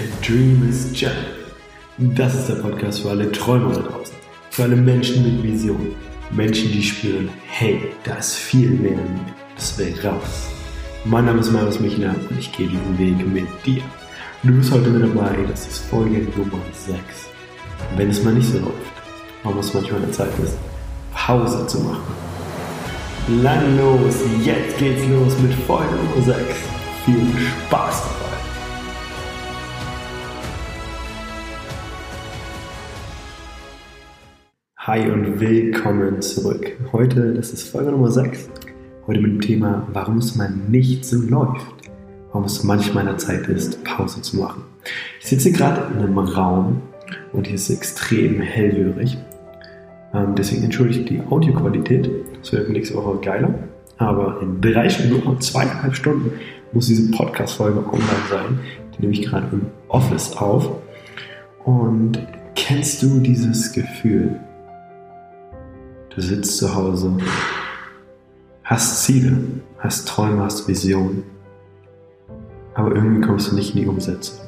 A Dream is Jump. Das ist der Podcast für alle Träumer da draußen. Für alle Menschen mit Vision. Menschen, die spüren, hey, da ist viel mehr in mir. Das will raus. Mein Name ist Marius Michner und ich gehe diesen Weg mit dir. Du bist heute mit dabei, das ist Folge Nummer 6. Wenn es mal nicht so läuft, warum es manchmal eine Zeit ist, Pause zu machen. Lang los, jetzt geht's los mit Folge Nummer 6. Viel Spaß dabei. Hi und willkommen zurück. Heute, das ist Folge Nummer 6. Heute mit dem Thema, warum es mal nicht so läuft. Warum es manchmal an der Zeit ist, Pause zu machen. Ich sitze gerade in einem Raum und hier ist extrem hellhörig. Ähm, deswegen entschuldige die Audioqualität. Das wird nächste Woche geiler. Aber in drei Stunden, nur zweieinhalb Stunden, muss diese Podcast-Folge online sein. Die nehme ich gerade im Office auf. Und kennst du dieses Gefühl, Du sitzt zu Hause, hast Ziele, hast Träume, hast Visionen, aber irgendwie kommst du nicht in die Umsetzung.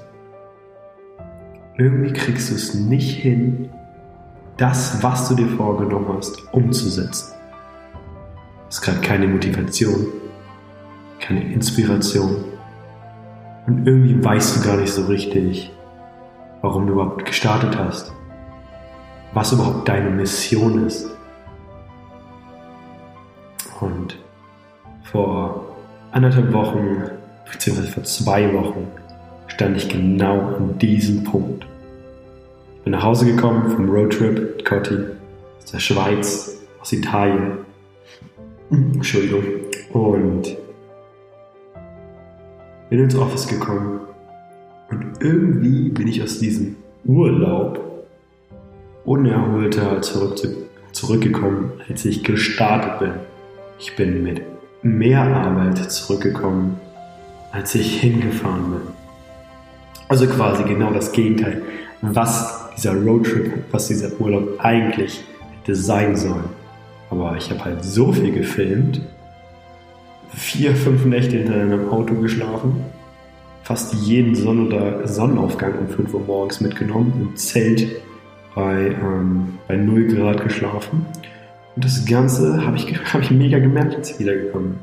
Irgendwie kriegst du es nicht hin, das, was du dir vorgenommen hast, umzusetzen. Du hast gerade keine Motivation, keine Inspiration und irgendwie weißt du gar nicht so richtig, warum du überhaupt gestartet hast, was überhaupt deine Mission ist. Und vor anderthalb Wochen, beziehungsweise vor zwei Wochen, stand ich genau an diesem Punkt. Ich bin nach Hause gekommen vom Roadtrip mit Cotti aus der Schweiz, aus Italien. Entschuldigung. Und bin ins Office gekommen. Und irgendwie bin ich aus diesem Urlaub unerholter zurück, zurückgekommen, als ich gestartet bin. Ich bin mit mehr Arbeit zurückgekommen, als ich hingefahren bin. Also quasi genau das Gegenteil, was dieser Roadtrip, was dieser Urlaub eigentlich hätte sein sollen. Aber ich habe halt so viel gefilmt, vier, fünf Nächte hinter einem Auto geschlafen, fast jeden Sonn- oder Sonnenaufgang um 5 Uhr morgens mitgenommen, im Zelt bei, ähm, bei 0 Grad geschlafen und das Ganze habe ich, hab ich mega gemerkt, als ich wiedergekommen bin.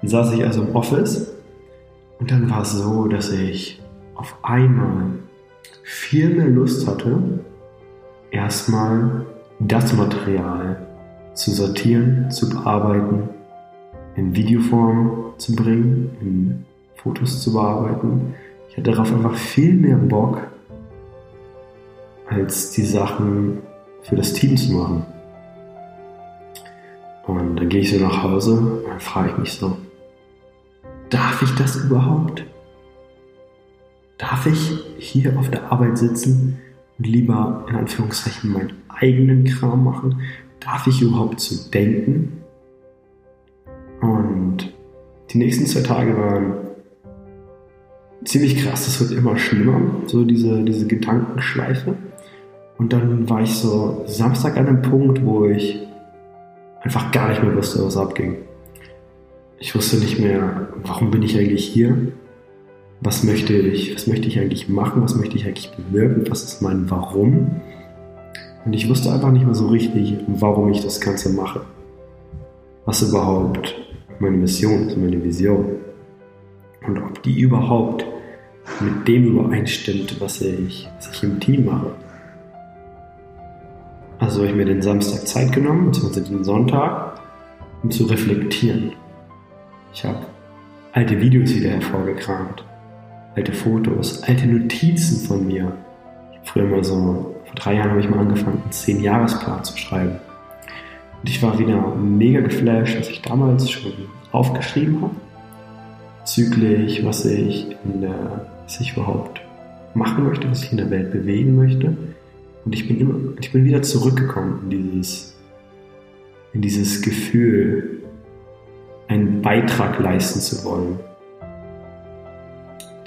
Dann saß ich also im Office und dann war es so, dass ich auf einmal viel mehr Lust hatte, erstmal das Material zu sortieren, zu bearbeiten, in Videoform zu bringen, in Fotos zu bearbeiten. Ich hatte darauf einfach viel mehr Bock, als die Sachen für das Team zu machen. Und dann gehe ich so nach Hause und dann frage ich mich so, darf ich das überhaupt? Darf ich hier auf der Arbeit sitzen und lieber in Anführungszeichen meinen eigenen Kram machen? Darf ich überhaupt so denken? Und die nächsten zwei Tage waren ziemlich krass, das wird immer schlimmer, so diese, diese Gedankenschleife. Und dann war ich so Samstag an einem Punkt, wo ich einfach gar nicht mehr wusste, was abging. Ich wusste nicht mehr, warum bin ich eigentlich hier? Was möchte ich, was möchte ich eigentlich machen? Was möchte ich eigentlich bewirken? Was ist mein Warum? Und ich wusste einfach nicht mehr so richtig, warum ich das Ganze mache. Was überhaupt meine Mission ist, meine Vision. Und ob die überhaupt mit dem übereinstimmt, was ich, was ich im Team mache. Also habe ich mir den Samstag Zeit genommen, beziehungsweise den Sonntag, um zu reflektieren. Ich habe alte Videos wieder hervorgekramt, alte Fotos, alte Notizen von mir. Früher mal so, vor drei Jahren habe ich mal angefangen, einen Zehn-Jahresplan zu schreiben. Und ich war wieder mega geflasht, was ich damals schon aufgeschrieben habe. Züglich, was ich, in der, was ich überhaupt machen möchte, was ich in der Welt bewegen möchte und ich bin immer, ich bin wieder zurückgekommen in dieses, in dieses Gefühl, einen Beitrag leisten zu wollen.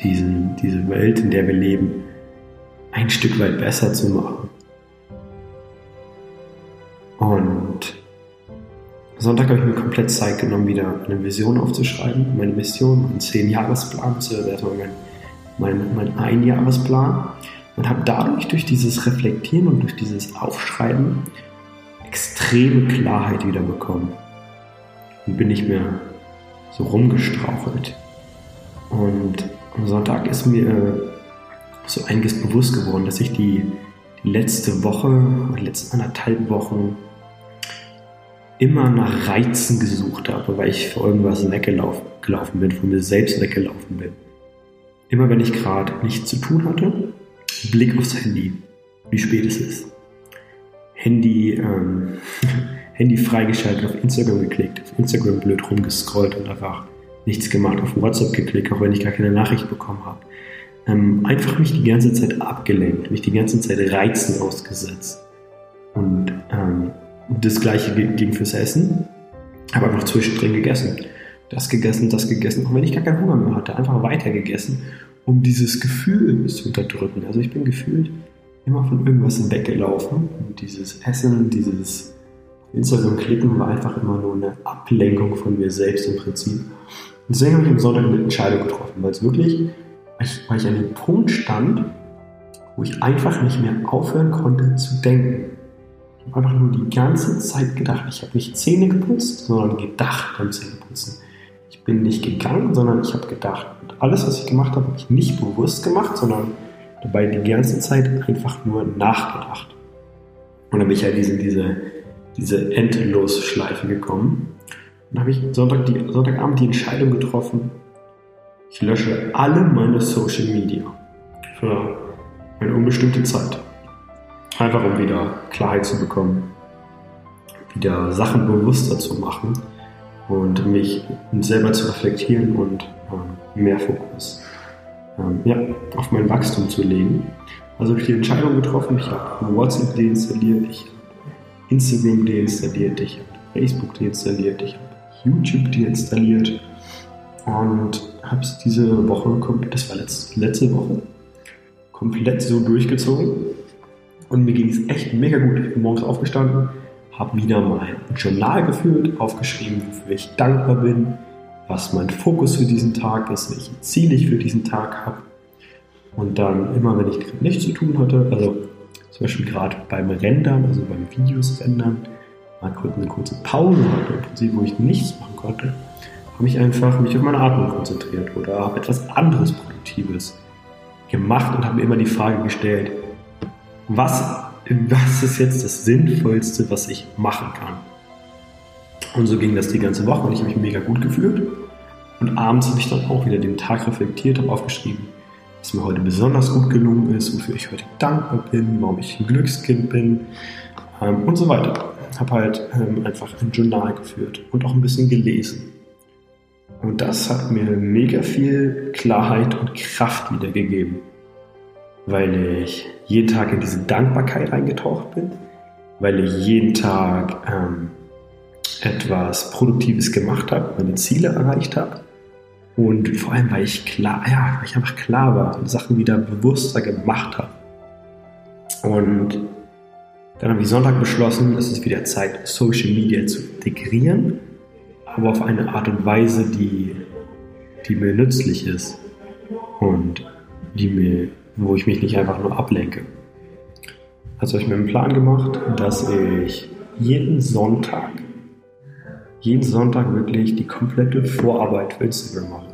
Diesen, diese Welt, in der wir leben, ein Stück weit besser zu machen. Und Sonntag habe ich mir komplett Zeit genommen, wieder eine Vision aufzuschreiben, meine Mission, einen Zehn-Jahresplan, ist erstmal mein mein, mein Einjahresplan und habe dadurch durch dieses Reflektieren und durch dieses Aufschreiben extreme Klarheit wieder bekommen und bin nicht mehr so rumgestrauchelt. Und am Sonntag ist mir so einiges bewusst geworden, dass ich die, die letzte Woche oder letzten anderthalb Wochen immer nach Reizen gesucht habe, weil ich vor irgendwas weggelaufen bin, von mir selbst weggelaufen bin. Immer wenn ich gerade nichts zu tun hatte, Blick aufs Handy, wie spät es ist. Handy, ähm, Handy freigeschaltet, auf Instagram geklickt, auf Instagram blöd rumgescrollt und einfach nichts gemacht, auf WhatsApp geklickt, auch wenn ich gar keine Nachricht bekommen habe. Ähm, einfach mich die ganze Zeit abgelenkt, mich die ganze Zeit Reizen ausgesetzt. Und ähm, das gleiche ging fürs Essen, aber noch zwischendrin gegessen. Das gegessen, das gegessen, auch wenn ich gar keinen Hunger mehr hatte, einfach weiter gegessen, um dieses Gefühl zu unterdrücken. Also ich bin gefühlt immer von irgendwas weggelaufen und dieses Essen, dieses Instagram-Klicken war einfach immer nur eine Ablenkung von mir selbst im Prinzip. Und deswegen habe ich am Sonntag eine Entscheidung getroffen, weil es wirklich, weil ich an dem Punkt stand, wo ich einfach nicht mehr aufhören konnte zu denken habe einfach nur die ganze Zeit gedacht. Ich habe nicht Zähne geputzt, sondern gedacht beim Zähneputzen. Ich bin nicht gegangen, sondern ich habe gedacht. Und alles, was ich gemacht habe, habe ich nicht bewusst gemacht, sondern dabei die ganze Zeit einfach nur nachgedacht. Und dann bin ich halt diese, diese, diese Endlosschleife gekommen. Und dann habe ich Sonntag die, Sonntagabend die Entscheidung getroffen, ich lösche alle meine Social Media für eine unbestimmte Zeit. Einfach um wieder Klarheit zu bekommen, wieder Sachen bewusster zu machen und mich selber zu reflektieren und ähm, mehr Fokus ähm, ja, auf mein Wachstum zu legen. Also habe ich die Entscheidung getroffen, ich habe WhatsApp deinstalliert, ich habe Instagram deinstalliert, ich habe Facebook deinstalliert, ich habe YouTube deinstalliert und habe es diese Woche, das war letzte, letzte Woche, komplett so durchgezogen und mir ging es echt mega gut. Ich bin morgens aufgestanden, habe wieder mein Journal geführt, aufgeschrieben, wofür ich dankbar bin, was mein Fokus für diesen Tag ist, welche Ziele ich für diesen Tag habe. Und dann immer, wenn ich nichts zu tun hatte, also zum Beispiel gerade beim Rendern, also beim Videos rendern, mal kurz eine kurze Pause hatte, im Prinzip, wo ich nichts machen konnte, habe ich einfach mich auf meine Atmung konzentriert oder habe etwas anderes Produktives gemacht und habe mir immer die Frage gestellt, was, was ist jetzt das Sinnvollste, was ich machen kann. Und so ging das die ganze Woche und ich habe mich mega gut gefühlt. Und abends habe ich dann auch wieder den Tag reflektiert, habe aufgeschrieben, was mir heute besonders gut gelungen ist, wofür ich heute dankbar bin, warum ich ein Glückskind bin ähm, und so weiter. Habe halt ähm, einfach ein Journal geführt und auch ein bisschen gelesen. Und das hat mir mega viel Klarheit und Kraft wiedergegeben weil ich jeden Tag in diese Dankbarkeit eingetaucht bin, weil ich jeden Tag ähm, etwas Produktives gemacht habe, meine Ziele erreicht habe und vor allem, weil ich klar, ja, weil ich einfach klar war und Sachen wieder bewusster gemacht habe. Und dann habe ich Sonntag beschlossen, es ist wieder Zeit, Social Media zu integrieren, aber auf eine Art und Weise, die, die mir nützlich ist und die mir wo ich mich nicht einfach nur ablenke. Also habe ich mir einen Plan gemacht, dass ich jeden Sonntag, jeden Sonntag wirklich die komplette Vorarbeit für Instagram mache.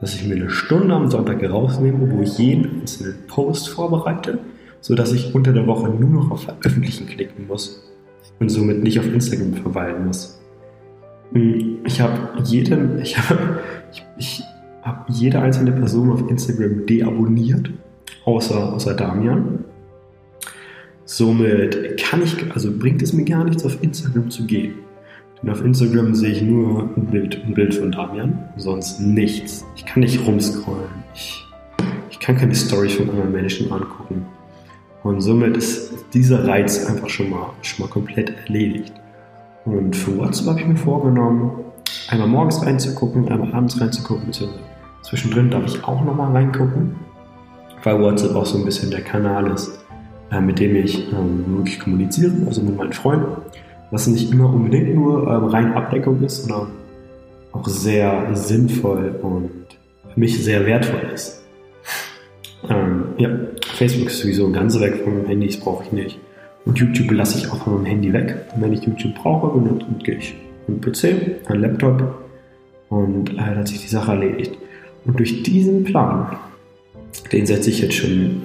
Dass ich mir eine Stunde am Sonntag rausnehme, wo ich jeden einzelnen Post vorbereite, sodass ich unter der Woche nur noch auf Veröffentlichen klicken muss und somit nicht auf Instagram verweilen muss. Hm, ich habe jeden, ich habe, ich, ich habe jede einzelne Person auf Instagram deabonniert außer, außer Damian. Somit kann ich, also bringt es mir gar nichts, auf Instagram zu gehen. Denn auf Instagram sehe ich nur ein Bild, ein Bild von Damian, sonst nichts. Ich kann nicht rumscrollen. Ich, ich kann keine Storys von anderen Menschen angucken. Und somit ist dieser Reiz einfach schon mal, schon mal komplett erledigt. Und für WhatsApp habe ich mir vorgenommen, einmal morgens reinzugucken, einmal abends reinzugucken, zwischendrin darf ich auch nochmal reingucken weil WhatsApp auch so ein bisschen der Kanal ist, äh, mit dem ich ähm, wirklich kommuniziere, also mit meinen Freunden, was nicht immer unbedingt nur ähm, rein Ablenkung ist, sondern auch sehr sinnvoll und für mich sehr wertvoll ist. ja, Facebook ist sowieso ganz weg von meinem Handy, das brauche ich nicht. Und YouTube lasse ich auch von meinem Handy weg. Und wenn ich YouTube brauche, dann gehe ich einen PC, einen Laptop und äh, hat sich die Sache erledigt. Und durch diesen Plan, den setze ich jetzt schon,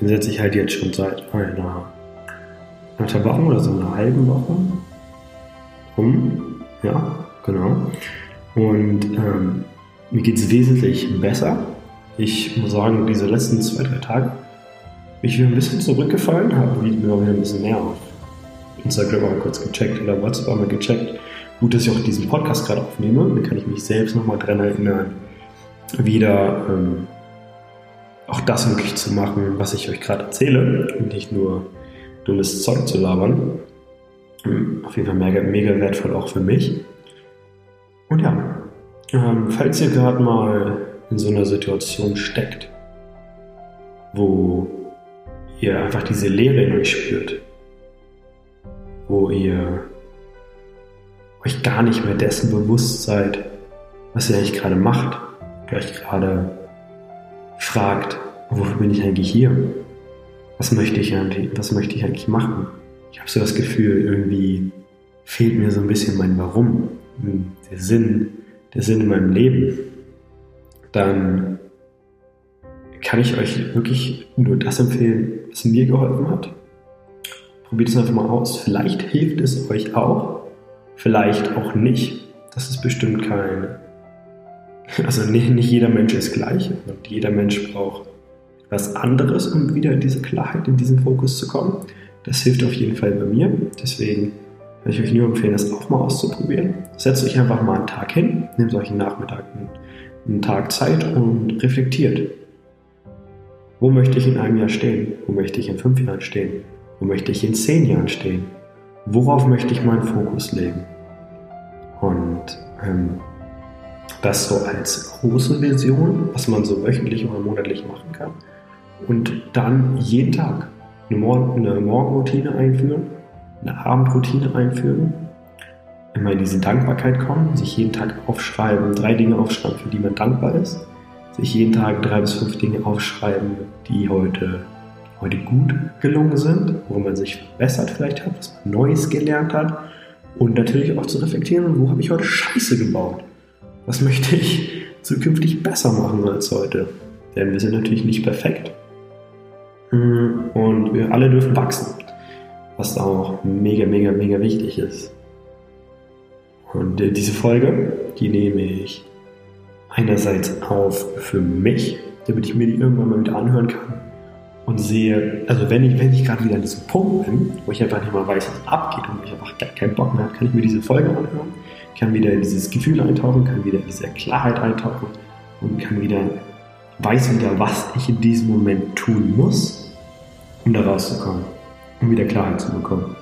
den setze ich halt jetzt schon seit einer, einer Woche oder so einer halben Woche um. Ja, genau. Und ähm, mir geht es wesentlich besser. Ich muss sagen, diese letzten zwei, drei Tage bin ich wieder ein bisschen zurückgefallen, habe wieder ein bisschen mehr auf Instagram mal kurz gecheckt oder WhatsApp mal gecheckt. Gut, dass ich auch diesen Podcast gerade aufnehme. Dann kann ich mich selbst nochmal dran erinnern, wieder ähm, auch das möglich zu machen, was ich euch gerade erzähle und nicht nur dummes Zeug zu labern. Auf jeden Fall mega, mega wertvoll auch für mich. Und ja, ähm, falls ihr gerade mal in so einer Situation steckt, wo ihr einfach diese Leere in euch spürt, wo ihr euch gar nicht mehr dessen bewusst seid, was ihr eigentlich gerade macht, euch gerade fragt, wofür bin ich eigentlich hier? Was möchte ich eigentlich, was möchte ich eigentlich machen? Ich habe so das Gefühl, irgendwie fehlt mir so ein bisschen mein Warum, der Sinn, der Sinn in meinem Leben. Dann kann ich euch wirklich nur das empfehlen, was mir geholfen hat. Probiert es einfach mal aus. Vielleicht hilft es euch auch, vielleicht auch nicht. Das ist bestimmt kein. Also nicht, nicht jeder Mensch ist gleich und jeder Mensch braucht was anderes, um wieder in diese Klarheit, in diesen Fokus zu kommen. Das hilft auf jeden Fall bei mir. Deswegen kann ich euch nur empfehlen, das auch mal auszuprobieren. Setzt euch einfach mal einen Tag hin, nehmt euch einen Nachmittag, einen Tag Zeit und reflektiert. Wo möchte ich in einem Jahr stehen? Wo möchte ich in fünf Jahren stehen? Wo möchte ich in zehn Jahren stehen? Worauf möchte ich meinen Fokus legen? Und ähm, das so als große Vision, was man so wöchentlich oder monatlich machen kann. Und dann jeden Tag eine, Mor eine Morgenroutine einführen, eine Abendroutine einführen, immer in diese Dankbarkeit kommen, sich jeden Tag aufschreiben, drei Dinge aufschreiben, für die man dankbar ist, sich jeden Tag drei bis fünf Dinge aufschreiben, die heute, heute gut gelungen sind, wo man sich verbessert vielleicht hat, was man Neues gelernt hat und natürlich auch zu reflektieren, wo habe ich heute Scheiße gebaut? Was möchte ich zukünftig besser machen als heute? Denn wir sind natürlich nicht perfekt. Und wir alle dürfen wachsen, was auch mega, mega, mega wichtig ist. Und diese Folge, die nehme ich einerseits auf für mich, damit ich mir die irgendwann mal wieder anhören kann und sehe, also wenn ich, wenn ich gerade wieder an diesem Punkt bin, wo ich einfach nicht mal weiß, was abgeht und ich einfach gar keinen Bock mehr habe, kann ich mir diese Folge anhören, kann wieder in dieses Gefühl eintauchen, kann wieder in diese Klarheit eintauchen und kann wieder, weiß wieder, was ich in diesem Moment tun muss, um da rauszukommen, um wieder Klarheit zu bekommen.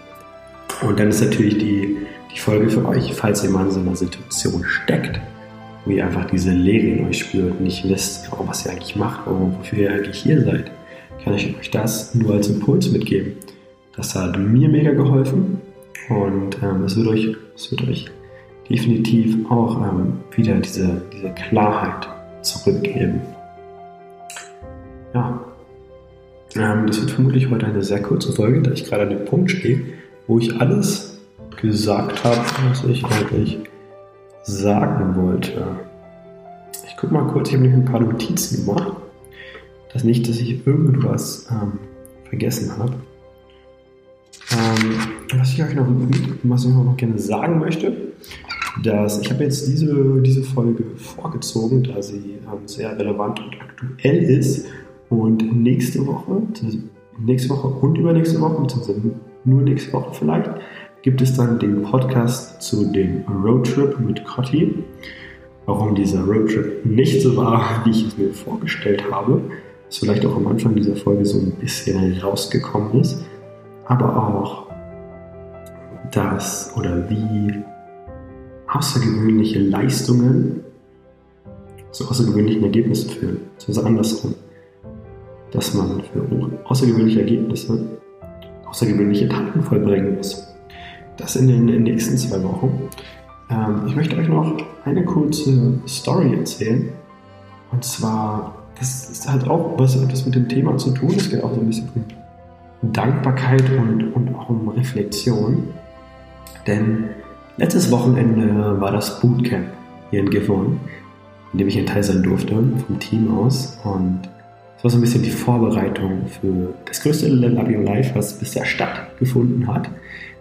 Und dann ist natürlich die, die Folge für euch, falls ihr mal in so einer Situation steckt, wo ihr einfach diese Leere in euch spürt und nicht wisst, was ihr eigentlich macht, wofür ihr eigentlich hier seid, kann ich euch das nur als Impuls mitgeben. Das hat mir mega geholfen und ähm, es, wird euch, es wird euch definitiv auch ähm, wieder diese, diese Klarheit zurückgeben. Ja, ähm, das wird vermutlich heute eine sehr kurze Folge, da ich gerade an dem Punkt stehe, wo ich alles gesagt habe, was ich eigentlich sagen wollte. Ich gucke mal kurz, ich habe nämlich ein paar Notizen gemacht. Das nicht, dass ich irgendwas ähm, vergessen habe. Ähm, was ich euch noch, was ich noch gerne sagen möchte, dass ich habe jetzt diese, diese Folge vorgezogen, da sie ähm, sehr relevant und aktuell ist. Und nächste Woche, nächste Woche und übernächste Woche, beziehungsweise nur nächste Woche vielleicht, gibt es dann den Podcast zu dem Roadtrip mit Cotti. Warum dieser Roadtrip nicht so war, wie ich es mir vorgestellt habe, ist vielleicht auch am Anfang dieser Folge so ein bisschen rausgekommen ist. Aber auch das oder wie außergewöhnliche Leistungen zu außergewöhnlichen Ergebnissen führen. Also andersrum. Dass man für außergewöhnliche Ergebnisse außergewöhnliche Taten vollbringen muss. Das in den nächsten zwei Wochen. Ähm, ich möchte euch noch eine kurze Story erzählen. Und zwar das ist halt auch was das mit dem Thema zu tun. Es geht auch so ein bisschen um Dankbarkeit und, und auch um Reflexion. Denn letztes Wochenende war das Bootcamp hier in Gifhorn, in dem ich ein Teil sein durfte, vom Team aus. Und es war so ein bisschen die Vorbereitung für das größte Level Up Your Life, was bisher stattgefunden hat,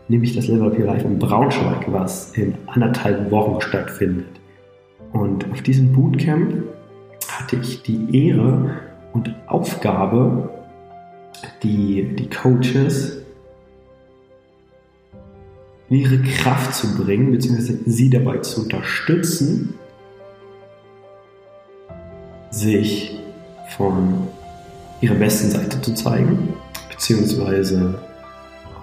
nämlich das Level Up Your Life in Braunschweig, was in anderthalb Wochen stattfindet. Und auf diesem Bootcamp hatte ich die Ehre und Aufgabe, die, die Coaches in ihre Kraft zu bringen, beziehungsweise sie dabei zu unterstützen, sich von ihrer besten Seite zu zeigen, beziehungsweise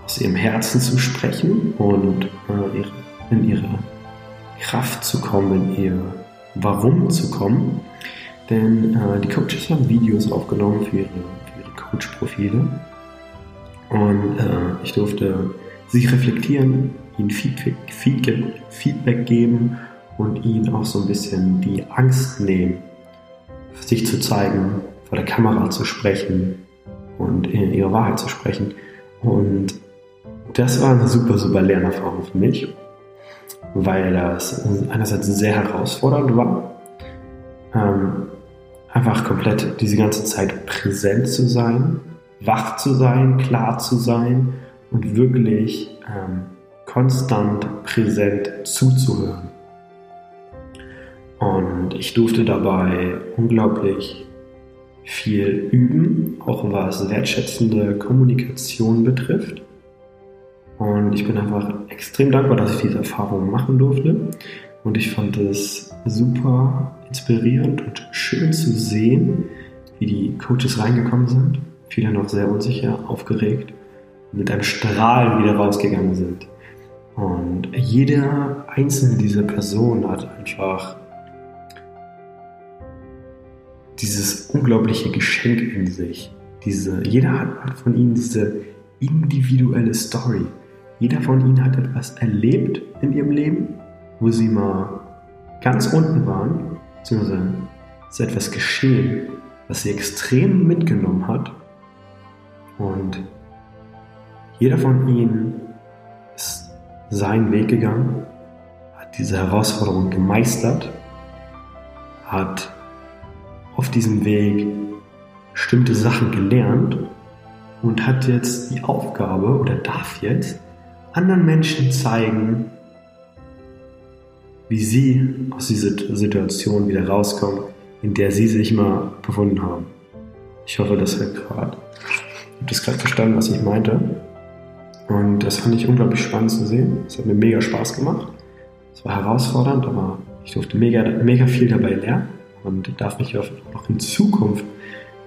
aus ihrem Herzen zu sprechen und äh, in ihre Kraft zu kommen, in ihr Warum zu kommen. Denn äh, die Coaches haben Videos aufgenommen für ihre, ihre Coach-Profile. Und äh, ich durfte sich reflektieren, ihnen Feedback, Feedback, Feedback geben und ihnen auch so ein bisschen die Angst nehmen, sich zu zeigen, vor der Kamera zu sprechen und ihre Wahrheit zu sprechen. Und das war eine super, super Lernerfahrung für mich, weil das einerseits sehr herausfordernd war, ähm, einfach komplett diese ganze Zeit präsent zu sein, wach zu sein, klar zu sein und wirklich ähm, konstant präsent zuzuhören. Und ich durfte dabei unglaublich viel üben, auch was wertschätzende Kommunikation betrifft. Und ich bin einfach extrem dankbar, dass ich diese Erfahrung machen durfte. Und ich fand es super inspirierend und schön zu sehen, wie die Coaches reingekommen sind. Viele noch sehr unsicher, aufgeregt, mit einem Strahlen wieder rausgegangen sind. Und jede einzelne dieser Personen hat einfach dieses unglaubliche Geschenk in sich. Diese, jeder hat von ihnen diese individuelle Story. Jeder von ihnen hat etwas erlebt in ihrem Leben, wo sie mal ganz unten waren, beziehungsweise ist etwas geschehen, was sie extrem mitgenommen hat. Und jeder von ihnen ist seinen Weg gegangen, hat diese Herausforderung gemeistert, hat auf diesem Weg bestimmte Sachen gelernt und hat jetzt die Aufgabe oder darf jetzt anderen Menschen zeigen, wie sie aus dieser Situation wieder rauskommen, in der sie sich mal befunden haben. Ich hoffe, das wird gerade. Habe das gerade verstanden, was ich meinte. Und das fand ich unglaublich spannend zu sehen. Es hat mir mega Spaß gemacht. Es war herausfordernd, aber ich durfte mega, mega viel dabei lernen und darf mich auch in Zukunft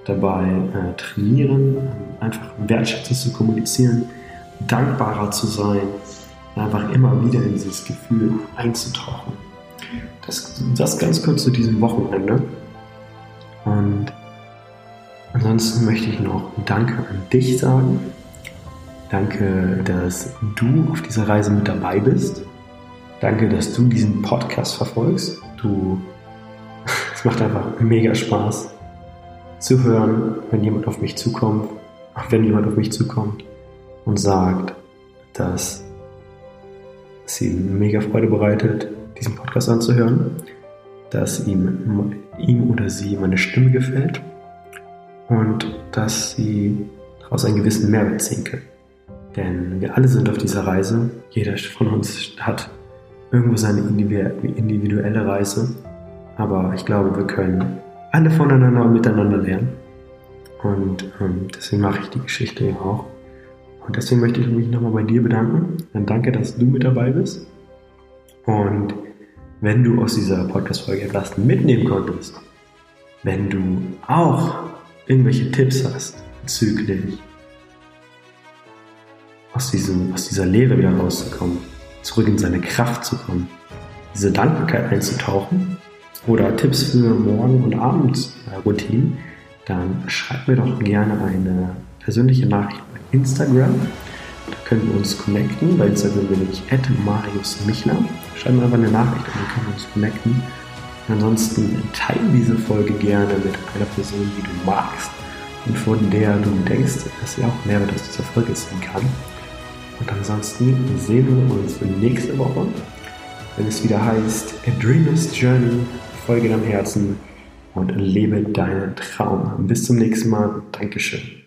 dabei äh, trainieren, einfach wertschätzend zu kommunizieren, dankbarer zu sein, einfach immer wieder in dieses Gefühl einzutauchen. Das, das ganz kurz zu diesem Wochenende. Und ansonsten möchte ich noch Danke an dich sagen. Danke, dass du auf dieser Reise mit dabei bist. Danke, dass du diesen Podcast verfolgst. Du es macht einfach mega Spaß zu hören, wenn jemand auf mich zukommt, wenn jemand auf mich zukommt und sagt, dass es ihm mega Freude bereitet, diesen Podcast anzuhören, dass ihm, ihm oder sie meine Stimme gefällt und dass sie daraus einen gewissen Mehrwert ziehen können. Denn wir alle sind auf dieser Reise, jeder von uns hat irgendwo seine individuelle Reise aber ich glaube, wir können alle voneinander und miteinander lernen. Und ähm, deswegen mache ich die Geschichte ja auch. Und deswegen möchte ich mich nochmal bei dir bedanken. Dann danke, dass du mit dabei bist. Und wenn du aus dieser Podcast-Folge etwas mitnehmen konntest, wenn du auch irgendwelche Tipps hast bezüglich aus, diesem, aus dieser Lehre wieder rauszukommen, zurück in seine Kraft zu kommen, diese Dankbarkeit einzutauchen, oder Tipps für Morgen- und Abendroutinen, dann schreibt mir doch gerne eine persönliche Nachricht bei Instagram. Da können wir uns connecten. Bei Instagram bin ich Marius Michler. Schreibt mir einfach eine Nachricht und dann können wir uns connecten. Ansonsten teile diese Folge gerne mit einer Person, die du magst und von der du denkst, dass sie auch Mehrwert aus dieser Folge ziehen kann. Und ansonsten sehen wir uns nächste Woche, wenn es wieder heißt A Dreamer's Journey, folge deinem Herzen und lebe deinen Traum. Bis zum nächsten Mal. Dankeschön.